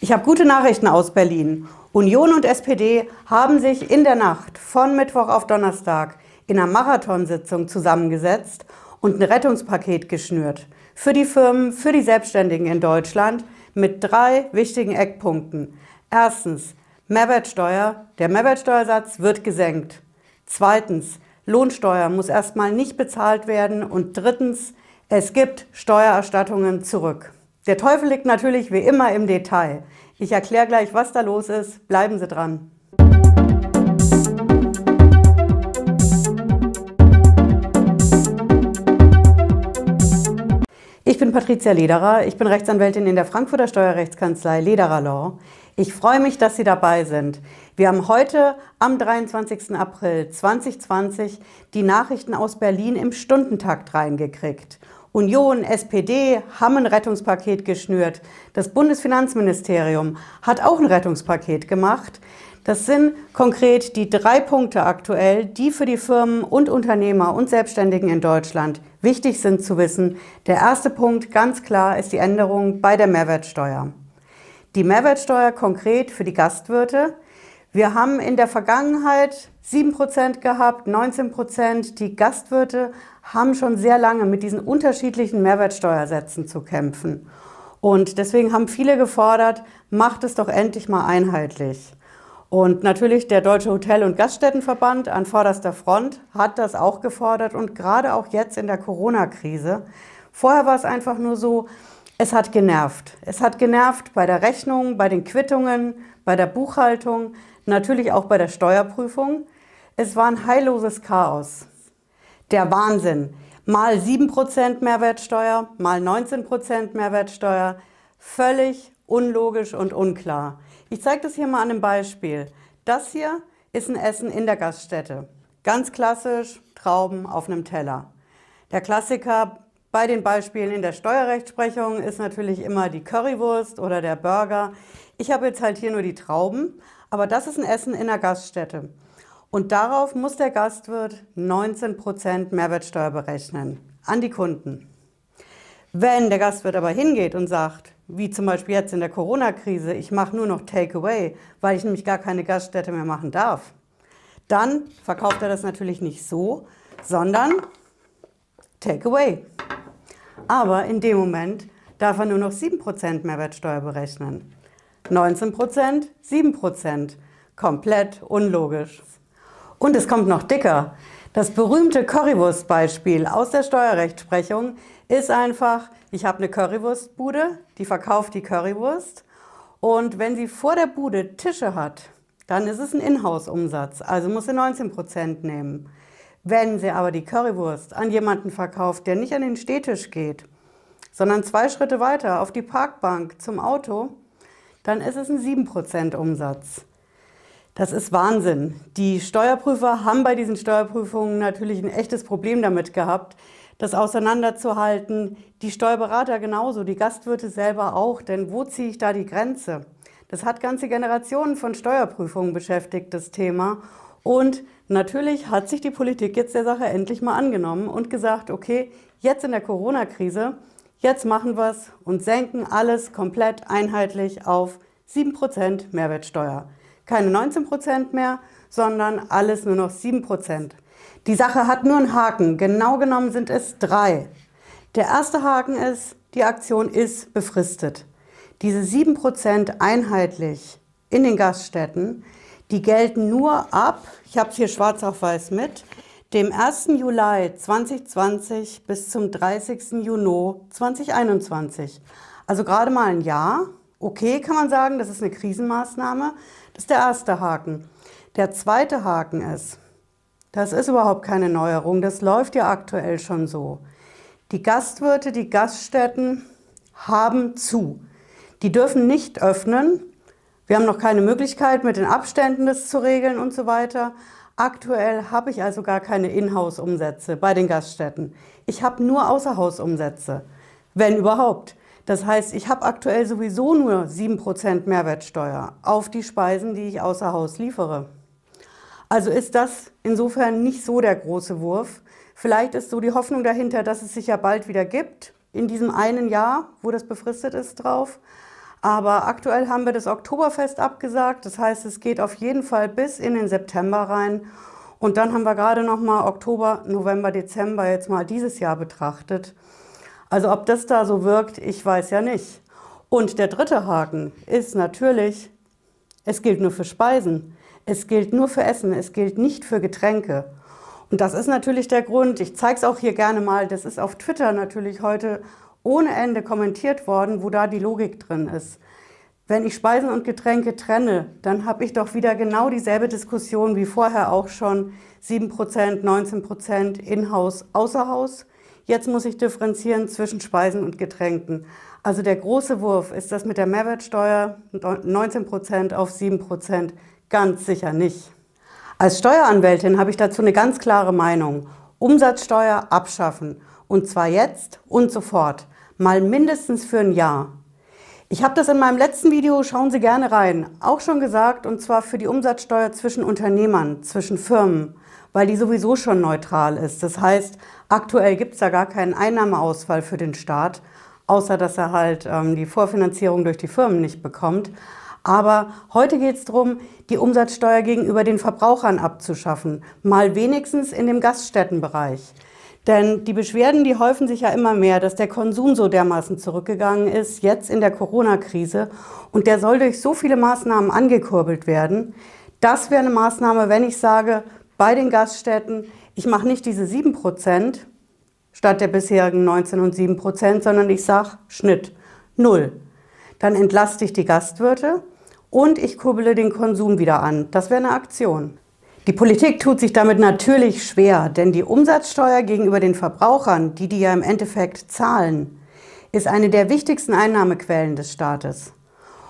Ich habe gute Nachrichten aus Berlin. Union und SPD haben sich in der Nacht von Mittwoch auf Donnerstag in einer Marathonsitzung zusammengesetzt und ein Rettungspaket geschnürt. Für die Firmen, für die Selbstständigen in Deutschland mit drei wichtigen Eckpunkten. Erstens, Mehrwertsteuer. Der Mehrwertsteuersatz wird gesenkt. Zweitens, Lohnsteuer muss erstmal nicht bezahlt werden. Und drittens, es gibt Steuererstattungen zurück. Der Teufel liegt natürlich wie immer im Detail. Ich erkläre gleich, was da los ist. Bleiben Sie dran. Ich bin Patricia Lederer. Ich bin Rechtsanwältin in der Frankfurter Steuerrechtskanzlei Lederer Law. Ich freue mich, dass Sie dabei sind. Wir haben heute am 23. April 2020 die Nachrichten aus Berlin im Stundentakt reingekriegt. Union, SPD haben ein Rettungspaket geschnürt. Das Bundesfinanzministerium hat auch ein Rettungspaket gemacht. Das sind konkret die drei Punkte aktuell, die für die Firmen und Unternehmer und Selbstständigen in Deutschland wichtig sind zu wissen. Der erste Punkt ganz klar ist die Änderung bei der Mehrwertsteuer. Die Mehrwertsteuer konkret für die Gastwirte. Wir haben in der Vergangenheit 7% gehabt, 19%. Die Gastwirte haben schon sehr lange mit diesen unterschiedlichen Mehrwertsteuersätzen zu kämpfen. Und deswegen haben viele gefordert, macht es doch endlich mal einheitlich. Und natürlich der Deutsche Hotel- und Gaststättenverband an vorderster Front hat das auch gefordert und gerade auch jetzt in der Corona-Krise. Vorher war es einfach nur so, es hat genervt. Es hat genervt bei der Rechnung, bei den Quittungen, bei der Buchhaltung, natürlich auch bei der Steuerprüfung. Es war ein heilloses Chaos der Wahnsinn. Mal 7% Mehrwertsteuer, mal 19% Mehrwertsteuer. Völlig unlogisch und unklar. Ich zeige das hier mal an einem Beispiel. Das hier ist ein Essen in der Gaststätte. Ganz klassisch, Trauben auf einem Teller. Der Klassiker bei den Beispielen in der Steuerrechtsprechung ist natürlich immer die Currywurst oder der Burger. Ich habe jetzt halt hier nur die Trauben, aber das ist ein Essen in der Gaststätte. Und darauf muss der Gastwirt 19% Mehrwertsteuer berechnen an die Kunden. Wenn der Gastwirt aber hingeht und sagt, wie zum Beispiel jetzt in der Corona-Krise, ich mache nur noch Takeaway, weil ich nämlich gar keine Gaststätte mehr machen darf, dann verkauft er das natürlich nicht so, sondern Takeaway. Aber in dem Moment darf er nur noch 7% Mehrwertsteuer berechnen. 19%, 7%. Komplett unlogisch. Und es kommt noch dicker. Das berühmte Currywurst-Beispiel aus der Steuerrechtsprechung ist einfach, ich habe eine Currywurstbude, die verkauft die Currywurst und wenn sie vor der Bude Tische hat, dann ist es ein Inhouse-Umsatz, also muss sie 19 Prozent nehmen. Wenn sie aber die Currywurst an jemanden verkauft, der nicht an den Stehtisch geht, sondern zwei Schritte weiter auf die Parkbank zum Auto, dann ist es ein 7% Umsatz. Das ist Wahnsinn. Die Steuerprüfer haben bei diesen Steuerprüfungen natürlich ein echtes Problem damit gehabt, das auseinanderzuhalten. Die Steuerberater genauso, die Gastwirte selber auch. Denn wo ziehe ich da die Grenze? Das hat ganze Generationen von Steuerprüfungen beschäftigt, das Thema. Und natürlich hat sich die Politik jetzt der Sache endlich mal angenommen und gesagt, okay, jetzt in der Corona-Krise, jetzt machen wir es und senken alles komplett einheitlich auf 7% Mehrwertsteuer keine 19 Prozent mehr, sondern alles nur noch 7 Prozent. Die Sache hat nur einen Haken. Genau genommen sind es drei. Der erste Haken ist, die Aktion ist befristet. Diese 7 Prozent einheitlich in den Gaststätten, die gelten nur ab, ich habe es hier schwarz auf weiß mit, dem 1. Juli 2020 bis zum 30. Juni 2021. Also gerade mal ein Jahr. Okay, kann man sagen, das ist eine Krisenmaßnahme. Das ist der erste Haken. Der zweite Haken ist, das ist überhaupt keine Neuerung, das läuft ja aktuell schon so. Die Gastwirte, die Gaststätten haben zu. Die dürfen nicht öffnen. Wir haben noch keine Möglichkeit, mit den Abständen das zu regeln und so weiter. Aktuell habe ich also gar keine Inhouse-Umsätze bei den Gaststätten. Ich habe nur Außerhausumsätze, wenn überhaupt. Das heißt, ich habe aktuell sowieso nur 7% Mehrwertsteuer auf die Speisen, die ich außer Haus liefere. Also ist das insofern nicht so der große Wurf. Vielleicht ist so die Hoffnung dahinter, dass es sich ja bald wieder gibt, in diesem einen Jahr, wo das befristet ist, drauf. Aber aktuell haben wir das Oktoberfest abgesagt. Das heißt, es geht auf jeden Fall bis in den September rein. Und dann haben wir gerade noch mal Oktober, November, Dezember jetzt mal dieses Jahr betrachtet. Also ob das da so wirkt, ich weiß ja nicht. Und der dritte Haken ist natürlich, es gilt nur für Speisen. Es gilt nur für Essen. Es gilt nicht für Getränke. Und das ist natürlich der Grund. Ich zeige es auch hier gerne mal. Das ist auf Twitter natürlich heute ohne Ende kommentiert worden, wo da die Logik drin ist. Wenn ich Speisen und Getränke trenne, dann habe ich doch wieder genau dieselbe Diskussion wie vorher auch schon. 7%, 19% in-house, außer Haus. Jetzt muss ich differenzieren zwischen Speisen und Getränken. Also der große Wurf ist das mit der Mehrwertsteuer 19% auf 7%. Ganz sicher nicht. Als Steueranwältin habe ich dazu eine ganz klare Meinung. Umsatzsteuer abschaffen. Und zwar jetzt und sofort. Mal mindestens für ein Jahr. Ich habe das in meinem letzten Video, schauen Sie gerne rein, auch schon gesagt, und zwar für die Umsatzsteuer zwischen Unternehmern, zwischen Firmen, weil die sowieso schon neutral ist. Das heißt, aktuell gibt es da gar keinen Einnahmeausfall für den Staat, außer dass er halt ähm, die Vorfinanzierung durch die Firmen nicht bekommt. Aber heute geht es darum, die Umsatzsteuer gegenüber den Verbrauchern abzuschaffen, mal wenigstens in dem Gaststättenbereich. Denn die Beschwerden, die häufen sich ja immer mehr, dass der Konsum so dermaßen zurückgegangen ist, jetzt in der Corona-Krise. Und der soll durch so viele Maßnahmen angekurbelt werden. Das wäre eine Maßnahme, wenn ich sage, bei den Gaststätten, ich mache nicht diese 7 Prozent statt der bisherigen 19 und 7 Prozent, sondern ich sage Schnitt, null. Dann entlaste ich die Gastwirte und ich kurbele den Konsum wieder an. Das wäre eine Aktion. Die Politik tut sich damit natürlich schwer, denn die Umsatzsteuer gegenüber den Verbrauchern, die die ja im Endeffekt zahlen, ist eine der wichtigsten Einnahmequellen des Staates.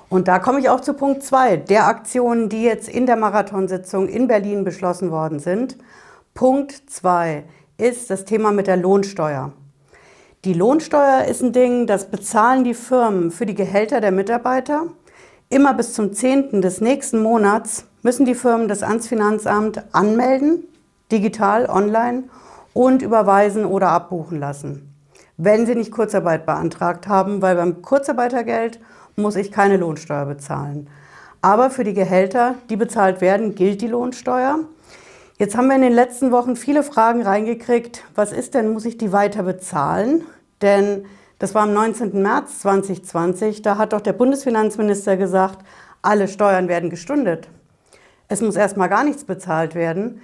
Und da komme ich auch zu Punkt 2 der Aktionen, die jetzt in der Marathonsitzung in Berlin beschlossen worden sind. Punkt 2 ist das Thema mit der Lohnsteuer. Die Lohnsteuer ist ein Ding, das bezahlen die Firmen für die Gehälter der Mitarbeiter. Immer bis zum 10. des nächsten Monats müssen die Firmen das ans Finanzamt anmelden, digital, online und überweisen oder abbuchen lassen, wenn sie nicht Kurzarbeit beantragt haben, weil beim Kurzarbeitergeld muss ich keine Lohnsteuer bezahlen. Aber für die Gehälter, die bezahlt werden, gilt die Lohnsteuer. Jetzt haben wir in den letzten Wochen viele Fragen reingekriegt. Was ist denn, muss ich die weiter bezahlen? Denn das war am 19. März 2020. Da hat doch der Bundesfinanzminister gesagt, alle Steuern werden gestundet. Es muss erstmal gar nichts bezahlt werden.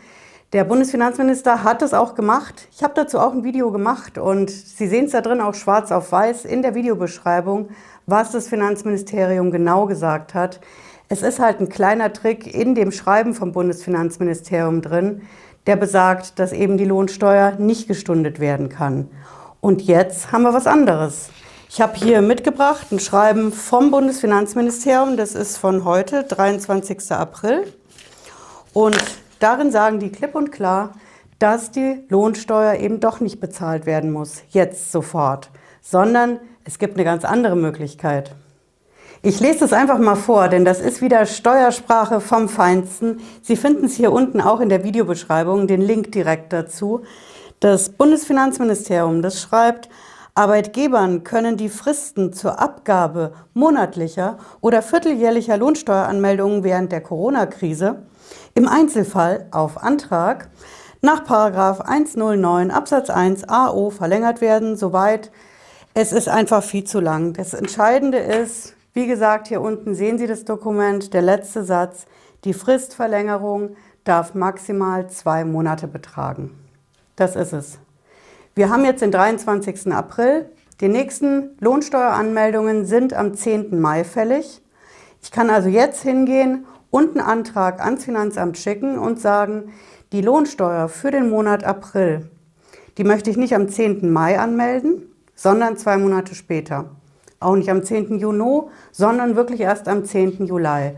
Der Bundesfinanzminister hat es auch gemacht. Ich habe dazu auch ein Video gemacht und Sie sehen es da drin auch schwarz auf weiß in der Videobeschreibung, was das Finanzministerium genau gesagt hat. Es ist halt ein kleiner Trick in dem Schreiben vom Bundesfinanzministerium drin, der besagt, dass eben die Lohnsteuer nicht gestundet werden kann. Und jetzt haben wir was anderes. Ich habe hier mitgebracht ein Schreiben vom Bundesfinanzministerium, das ist von heute, 23. April. Und darin sagen die klipp und klar, dass die Lohnsteuer eben doch nicht bezahlt werden muss, jetzt sofort, sondern es gibt eine ganz andere Möglichkeit. Ich lese das einfach mal vor, denn das ist wieder Steuersprache vom Feinsten. Sie finden es hier unten auch in der Videobeschreibung, den Link direkt dazu. Das Bundesfinanzministerium, das schreibt, Arbeitgebern können die Fristen zur Abgabe monatlicher oder vierteljährlicher Lohnsteueranmeldungen während der Corona-Krise im Einzelfall auf Antrag nach 109 Absatz 1 AO verlängert werden, soweit es ist einfach viel zu lang. Das Entscheidende ist, wie gesagt, hier unten sehen Sie das Dokument, der letzte Satz. Die Fristverlängerung darf maximal zwei Monate betragen. Das ist es. Wir haben jetzt den 23. April. Die nächsten Lohnsteueranmeldungen sind am 10. Mai fällig. Ich kann also jetzt hingehen und einen Antrag ans Finanzamt schicken und sagen, die Lohnsteuer für den Monat April, die möchte ich nicht am 10. Mai anmelden, sondern zwei Monate später auch nicht am 10. Juni, sondern wirklich erst am 10. Juli.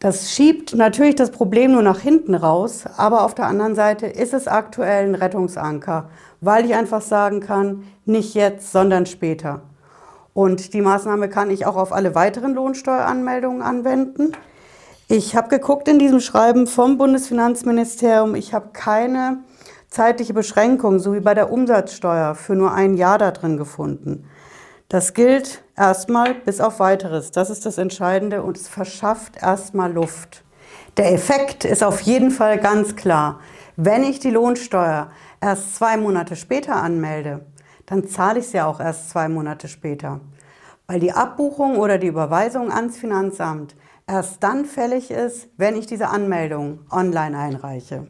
Das schiebt natürlich das Problem nur nach hinten raus, aber auf der anderen Seite ist es aktuell ein Rettungsanker, weil ich einfach sagen kann, nicht jetzt, sondern später. Und die Maßnahme kann ich auch auf alle weiteren Lohnsteueranmeldungen anwenden. Ich habe geguckt in diesem Schreiben vom Bundesfinanzministerium, ich habe keine zeitliche Beschränkung, so wie bei der Umsatzsteuer, für nur ein Jahr da drin gefunden. Das gilt erstmal bis auf weiteres. Das ist das Entscheidende und es verschafft erstmal Luft. Der Effekt ist auf jeden Fall ganz klar. Wenn ich die Lohnsteuer erst zwei Monate später anmelde, dann zahle ich sie auch erst zwei Monate später. Weil die Abbuchung oder die Überweisung ans Finanzamt erst dann fällig ist, wenn ich diese Anmeldung online einreiche.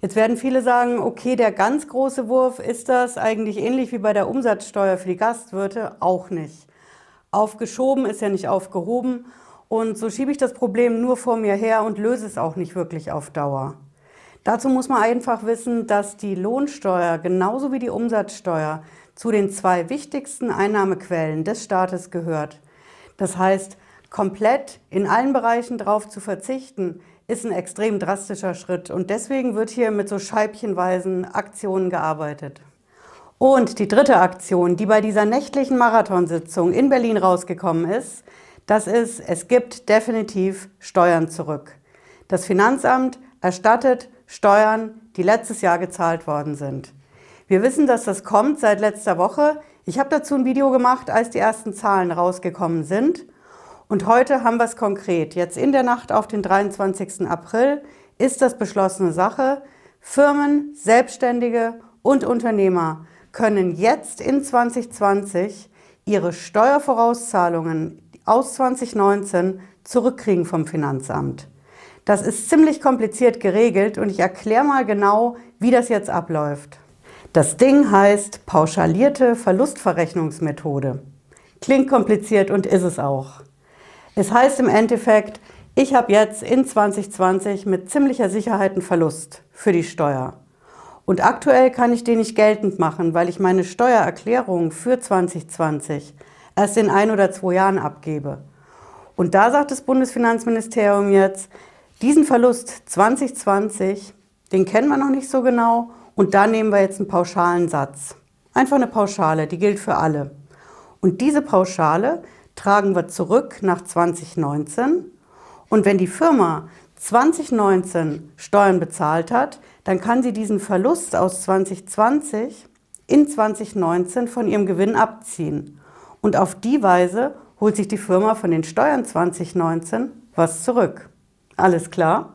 Jetzt werden viele sagen, okay, der ganz große Wurf ist das eigentlich ähnlich wie bei der Umsatzsteuer für die Gastwirte auch nicht. Aufgeschoben ist ja nicht aufgehoben und so schiebe ich das Problem nur vor mir her und löse es auch nicht wirklich auf Dauer. Dazu muss man einfach wissen, dass die Lohnsteuer genauso wie die Umsatzsteuer zu den zwei wichtigsten Einnahmequellen des Staates gehört. Das heißt, komplett in allen Bereichen darauf zu verzichten, ist ein extrem drastischer Schritt. Und deswegen wird hier mit so scheibchenweisen Aktionen gearbeitet. Und die dritte Aktion, die bei dieser nächtlichen Marathonsitzung in Berlin rausgekommen ist, das ist, es gibt definitiv Steuern zurück. Das Finanzamt erstattet Steuern, die letztes Jahr gezahlt worden sind. Wir wissen, dass das kommt seit letzter Woche. Ich habe dazu ein Video gemacht, als die ersten Zahlen rausgekommen sind. Und heute haben wir es konkret. Jetzt in der Nacht auf den 23. April ist das beschlossene Sache. Firmen, Selbstständige und Unternehmer können jetzt in 2020 ihre Steuervorauszahlungen aus 2019 zurückkriegen vom Finanzamt. Das ist ziemlich kompliziert geregelt und ich erkläre mal genau, wie das jetzt abläuft. Das Ding heißt pauschalierte Verlustverrechnungsmethode. Klingt kompliziert und ist es auch. Es heißt im Endeffekt, ich habe jetzt in 2020 mit ziemlicher Sicherheit einen Verlust für die Steuer. Und aktuell kann ich den nicht geltend machen, weil ich meine Steuererklärung für 2020 erst in ein oder zwei Jahren abgebe. Und da sagt das Bundesfinanzministerium jetzt, diesen Verlust 2020, den kennen wir noch nicht so genau und da nehmen wir jetzt einen pauschalen Satz. Einfach eine Pauschale, die gilt für alle. Und diese Pauschale tragen wir zurück nach 2019. Und wenn die Firma 2019 Steuern bezahlt hat, dann kann sie diesen Verlust aus 2020 in 2019 von ihrem Gewinn abziehen. Und auf die Weise holt sich die Firma von den Steuern 2019 was zurück. Alles klar?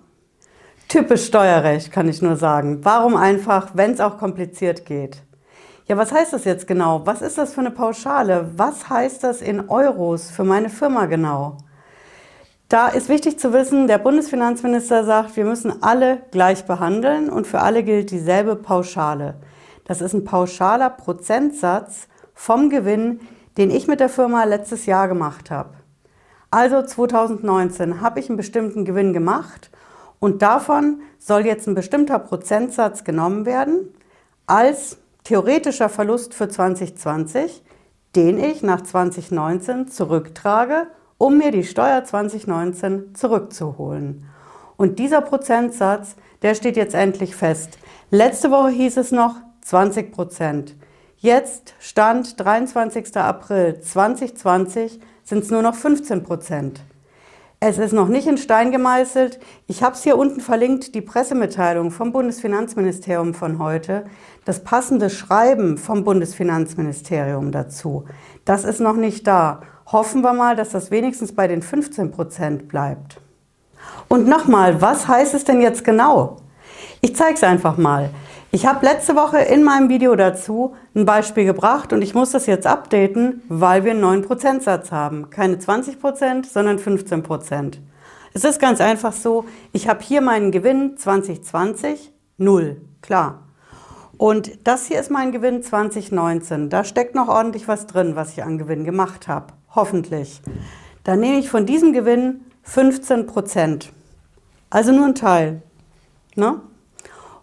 Typisch Steuerrecht, kann ich nur sagen. Warum einfach, wenn es auch kompliziert geht? Ja, was heißt das jetzt genau? Was ist das für eine Pauschale? Was heißt das in Euros für meine Firma genau? Da ist wichtig zu wissen, der Bundesfinanzminister sagt, wir müssen alle gleich behandeln und für alle gilt dieselbe Pauschale. Das ist ein pauschaler Prozentsatz vom Gewinn, den ich mit der Firma letztes Jahr gemacht habe. Also 2019 habe ich einen bestimmten Gewinn gemacht und davon soll jetzt ein bestimmter Prozentsatz genommen werden als theoretischer Verlust für 2020, den ich nach 2019 zurücktrage, um mir die Steuer 2019 zurückzuholen. Und dieser Prozentsatz, der steht jetzt endlich fest. Letzte Woche hieß es noch 20 Prozent. Jetzt, Stand 23. April 2020, sind es nur noch 15 Prozent. Es ist noch nicht in Stein gemeißelt. Ich habe es hier unten verlinkt, die Pressemitteilung vom Bundesfinanzministerium von heute, das passende Schreiben vom Bundesfinanzministerium dazu. Das ist noch nicht da. Hoffen wir mal, dass das wenigstens bei den 15 Prozent bleibt. Und nochmal, was heißt es denn jetzt genau? Ich zeige es einfach mal. Ich habe letzte Woche in meinem Video dazu ein Beispiel gebracht und ich muss das jetzt updaten, weil wir einen neuen Prozentsatz haben. Keine 20 Prozent, sondern 15 Prozent. Es ist ganz einfach so, ich habe hier meinen Gewinn 2020, null, klar. Und das hier ist mein Gewinn 2019. Da steckt noch ordentlich was drin, was ich an Gewinn gemacht habe. Hoffentlich. Dann nehme ich von diesem Gewinn 15 Prozent. Also nur ein Teil. Ne?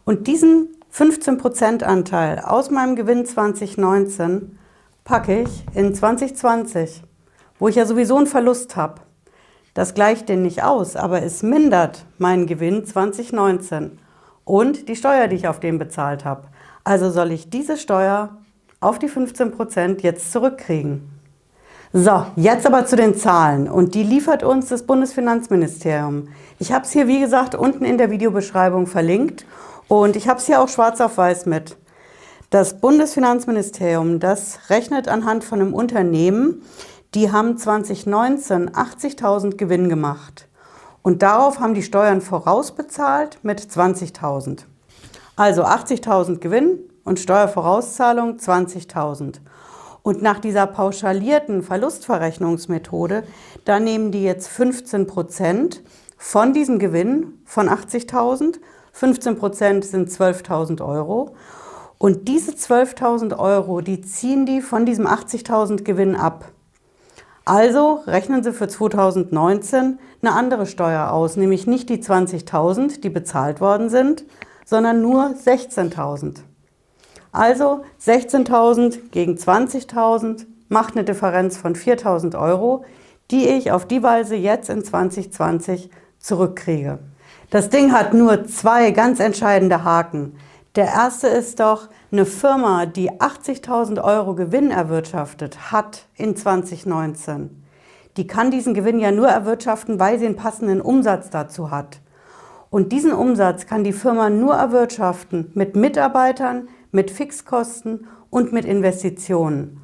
Und diesen 15% Anteil aus meinem Gewinn 2019 packe ich in 2020, wo ich ja sowieso einen Verlust habe. Das gleicht den nicht aus, aber es mindert meinen Gewinn 2019 und die Steuer, die ich auf den bezahlt habe. Also soll ich diese Steuer auf die 15% jetzt zurückkriegen. So, jetzt aber zu den Zahlen und die liefert uns das Bundesfinanzministerium. Ich habe es hier wie gesagt unten in der Videobeschreibung verlinkt und ich habe es hier auch schwarz auf weiß mit. Das Bundesfinanzministerium, das rechnet anhand von einem Unternehmen, die haben 2019 80.000 Gewinn gemacht. Und darauf haben die Steuern vorausbezahlt mit 20.000. Also 80.000 Gewinn und Steuervorauszahlung 20.000. Und nach dieser pauschalierten Verlustverrechnungsmethode, da nehmen die jetzt 15 Prozent von diesem Gewinn von 80.000. 15 Prozent sind 12.000 Euro. Und diese 12.000 Euro, die ziehen die von diesem 80.000 Gewinn ab. Also rechnen Sie für 2019 eine andere Steuer aus, nämlich nicht die 20.000, die bezahlt worden sind, sondern nur 16.000. Also 16.000 gegen 20.000 macht eine Differenz von 4.000 Euro, die ich auf die Weise jetzt in 2020 zurückkriege. Das Ding hat nur zwei ganz entscheidende Haken. Der erste ist doch, eine Firma, die 80.000 Euro Gewinn erwirtschaftet hat in 2019, die kann diesen Gewinn ja nur erwirtschaften, weil sie einen passenden Umsatz dazu hat. Und diesen Umsatz kann die Firma nur erwirtschaften mit Mitarbeitern, mit Fixkosten und mit Investitionen.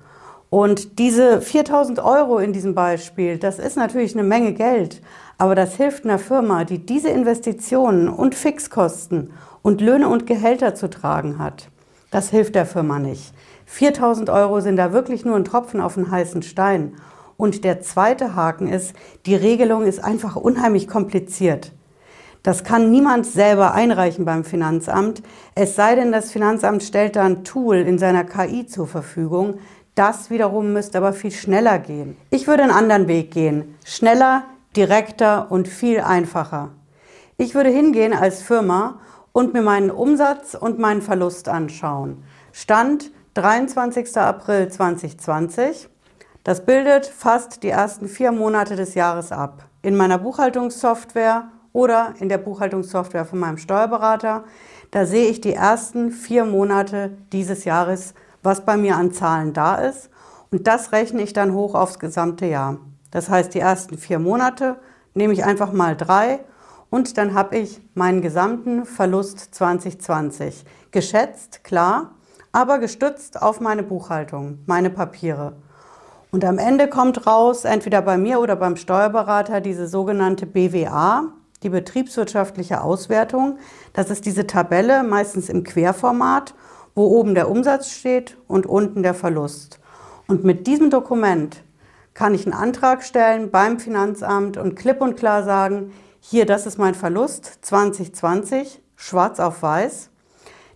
Und diese 4000 Euro in diesem Beispiel, das ist natürlich eine Menge Geld, aber das hilft einer Firma, die diese Investitionen und Fixkosten und Löhne und Gehälter zu tragen hat. Das hilft der Firma nicht. 4000 Euro sind da wirklich nur ein Tropfen auf einen heißen Stein. Und der zweite Haken ist, die Regelung ist einfach unheimlich kompliziert. Das kann niemand selber einreichen beim Finanzamt, es sei denn, das Finanzamt stellt da ein Tool in seiner KI zur Verfügung. Das wiederum müsste aber viel schneller gehen. Ich würde einen anderen Weg gehen. Schneller, direkter und viel einfacher. Ich würde hingehen als Firma und mir meinen Umsatz und meinen Verlust anschauen. Stand 23. April 2020. Das bildet fast die ersten vier Monate des Jahres ab. In meiner Buchhaltungssoftware oder in der Buchhaltungssoftware von meinem Steuerberater. Da sehe ich die ersten vier Monate dieses Jahres, was bei mir an Zahlen da ist. Und das rechne ich dann hoch aufs gesamte Jahr. Das heißt, die ersten vier Monate nehme ich einfach mal drei und dann habe ich meinen gesamten Verlust 2020. Geschätzt, klar, aber gestützt auf meine Buchhaltung, meine Papiere. Und am Ende kommt raus, entweder bei mir oder beim Steuerberater, diese sogenannte BWA, die betriebswirtschaftliche Auswertung. Das ist diese Tabelle, meistens im Querformat, wo oben der Umsatz steht und unten der Verlust. Und mit diesem Dokument kann ich einen Antrag stellen beim Finanzamt und klipp und klar sagen, hier, das ist mein Verlust 2020, schwarz auf weiß.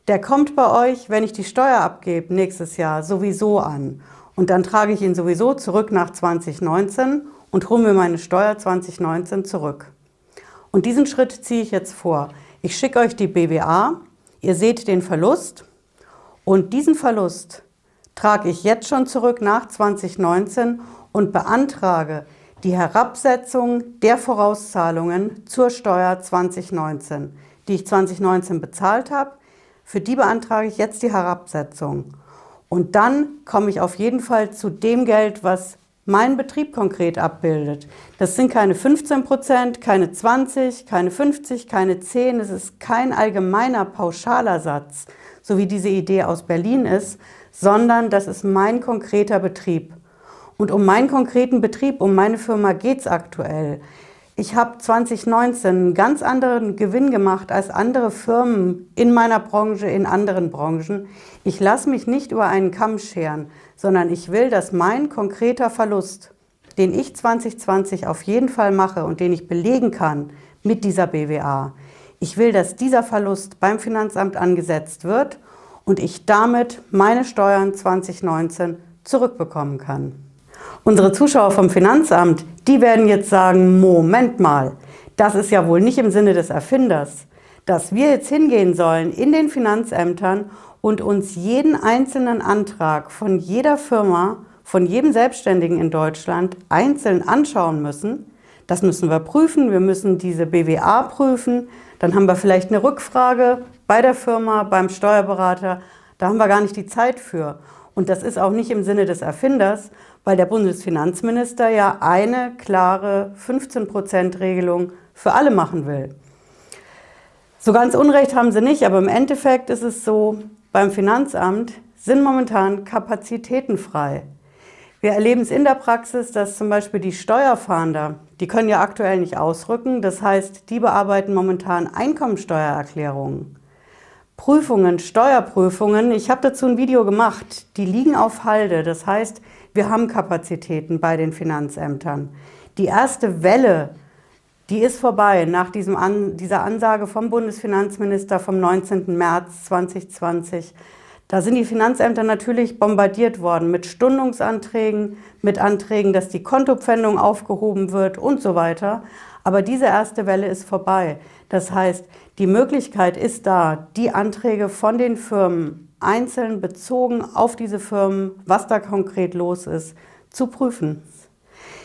Der kommt bei euch, wenn ich die Steuer abgebe, nächstes Jahr sowieso an. Und dann trage ich ihn sowieso zurück nach 2019 und hole mir meine Steuer 2019 zurück. Und diesen Schritt ziehe ich jetzt vor. Ich schicke euch die BWA, ihr seht den Verlust und diesen Verlust trage ich jetzt schon zurück nach 2019 und beantrage die Herabsetzung der Vorauszahlungen zur Steuer 2019, die ich 2019 bezahlt habe. Für die beantrage ich jetzt die Herabsetzung. Und dann komme ich auf jeden Fall zu dem Geld, was mein Betrieb konkret abbildet. Das sind keine 15 Prozent, keine 20, keine 50, keine 10. Es ist kein allgemeiner pauschaler Satz, so wie diese Idee aus Berlin ist, sondern das ist mein konkreter Betrieb. Und um meinen konkreten Betrieb, um meine Firma geht es aktuell. Ich habe 2019 einen ganz anderen Gewinn gemacht als andere Firmen in meiner Branche, in anderen Branchen. Ich lasse mich nicht über einen Kamm scheren, sondern ich will, dass mein konkreter Verlust, den ich 2020 auf jeden Fall mache und den ich belegen kann mit dieser BWA, ich will, dass dieser Verlust beim Finanzamt angesetzt wird und ich damit meine Steuern 2019 zurückbekommen kann. Unsere Zuschauer vom Finanzamt, die werden jetzt sagen, Moment mal, das ist ja wohl nicht im Sinne des Erfinders, dass wir jetzt hingehen sollen in den Finanzämtern und uns jeden einzelnen Antrag von jeder Firma, von jedem Selbstständigen in Deutschland einzeln anschauen müssen. Das müssen wir prüfen, wir müssen diese BWA prüfen, dann haben wir vielleicht eine Rückfrage bei der Firma, beim Steuerberater, da haben wir gar nicht die Zeit für. Und das ist auch nicht im Sinne des Erfinders, weil der Bundesfinanzminister ja eine klare 15-Prozent-Regelung für alle machen will. So ganz Unrecht haben sie nicht, aber im Endeffekt ist es so, beim Finanzamt sind momentan Kapazitäten frei. Wir erleben es in der Praxis, dass zum Beispiel die Steuerfahnder, die können ja aktuell nicht ausrücken, das heißt, die bearbeiten momentan Einkommensteuererklärungen. Prüfungen, Steuerprüfungen, ich habe dazu ein Video gemacht, die liegen auf Halde, das heißt, wir haben Kapazitäten bei den Finanzämtern. Die erste Welle, die ist vorbei nach diesem An dieser Ansage vom Bundesfinanzminister vom 19. März 2020 da sind die Finanzämter natürlich bombardiert worden mit Stundungsanträgen, mit Anträgen, dass die Kontopfändung aufgehoben wird und so weiter. Aber diese erste Welle ist vorbei. Das heißt, die Möglichkeit ist da, die Anträge von den Firmen einzeln bezogen auf diese Firmen, was da konkret los ist, zu prüfen.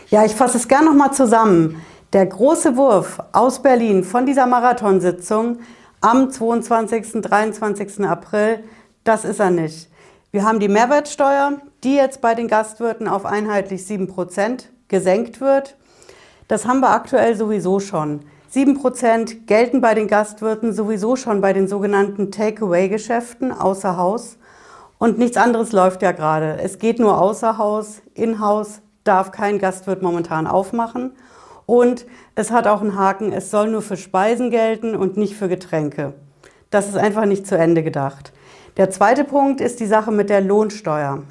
Ja, ich fasse es gerne nochmal zusammen. Der große Wurf aus Berlin von dieser Marathonsitzung am 22. 23. April das ist er nicht. Wir haben die Mehrwertsteuer, die jetzt bei den Gastwirten auf einheitlich 7% gesenkt wird. Das haben wir aktuell sowieso schon. 7% gelten bei den Gastwirten sowieso schon bei den sogenannten Takeaway-Geschäften außer Haus. Und nichts anderes läuft ja gerade. Es geht nur außer Haus, in-Haus darf kein Gastwirt momentan aufmachen. Und es hat auch einen Haken, es soll nur für Speisen gelten und nicht für Getränke. Das ist einfach nicht zu Ende gedacht. Der zweite Punkt ist die Sache mit der Lohnsteuer.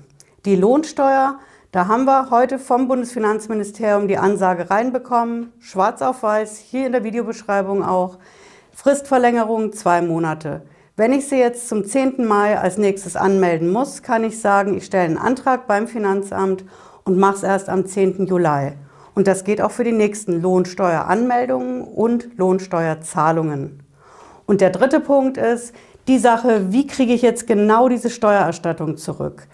Die Lohnsteuer, da haben wir heute vom Bundesfinanzministerium die Ansage reinbekommen, schwarz auf weiß, hier in der Videobeschreibung auch, Fristverlängerung zwei Monate. Wenn ich sie jetzt zum 10. Mai als nächstes anmelden muss, kann ich sagen, ich stelle einen Antrag beim Finanzamt und mache es erst am 10. Juli. Und das geht auch für die nächsten Lohnsteueranmeldungen und Lohnsteuerzahlungen. Und der dritte Punkt ist, die Sache, wie kriege ich jetzt genau diese Steuererstattung zurück.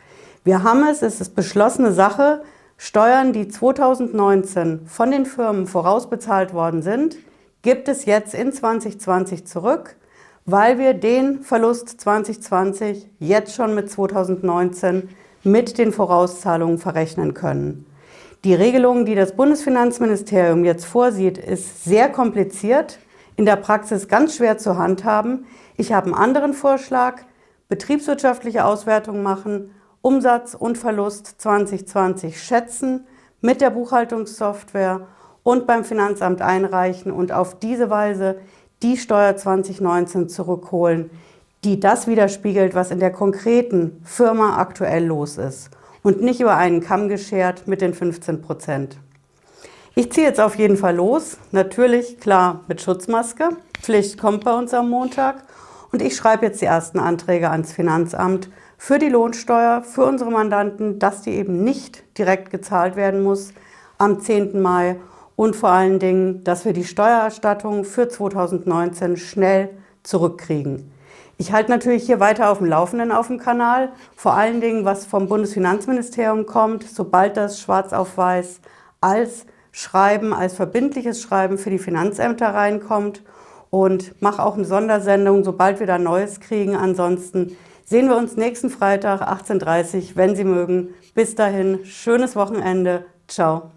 Wir haben es, es ist beschlossene Sache, Steuern, die 2019 von den Firmen vorausbezahlt worden sind, gibt es jetzt in 2020 zurück, weil wir den Verlust 2020 jetzt schon mit 2019 mit den Vorauszahlungen verrechnen können. Die Regelung, die das Bundesfinanzministerium jetzt vorsieht, ist sehr kompliziert, in der Praxis ganz schwer zu handhaben. Ich habe einen anderen Vorschlag, betriebswirtschaftliche Auswertung machen, Umsatz und Verlust 2020 schätzen mit der Buchhaltungssoftware und beim Finanzamt einreichen und auf diese Weise die Steuer 2019 zurückholen, die das widerspiegelt, was in der konkreten Firma aktuell los ist und nicht über einen Kamm geschert mit den 15 Prozent. Ich ziehe jetzt auf jeden Fall los. Natürlich, klar, mit Schutzmaske. Pflicht kommt bei uns am Montag. Und ich schreibe jetzt die ersten Anträge ans Finanzamt für die Lohnsteuer, für unsere Mandanten, dass die eben nicht direkt gezahlt werden muss am 10. Mai und vor allen Dingen, dass wir die Steuererstattung für 2019 schnell zurückkriegen. Ich halte natürlich hier weiter auf dem Laufenden auf dem Kanal, vor allen Dingen, was vom Bundesfinanzministerium kommt, sobald das schwarz auf weiß als Schreiben, als verbindliches Schreiben für die Finanzämter reinkommt und mache auch eine Sondersendung, sobald wir da Neues kriegen. Ansonsten sehen wir uns nächsten Freitag 18.30 Uhr, wenn Sie mögen. Bis dahin, schönes Wochenende. Ciao.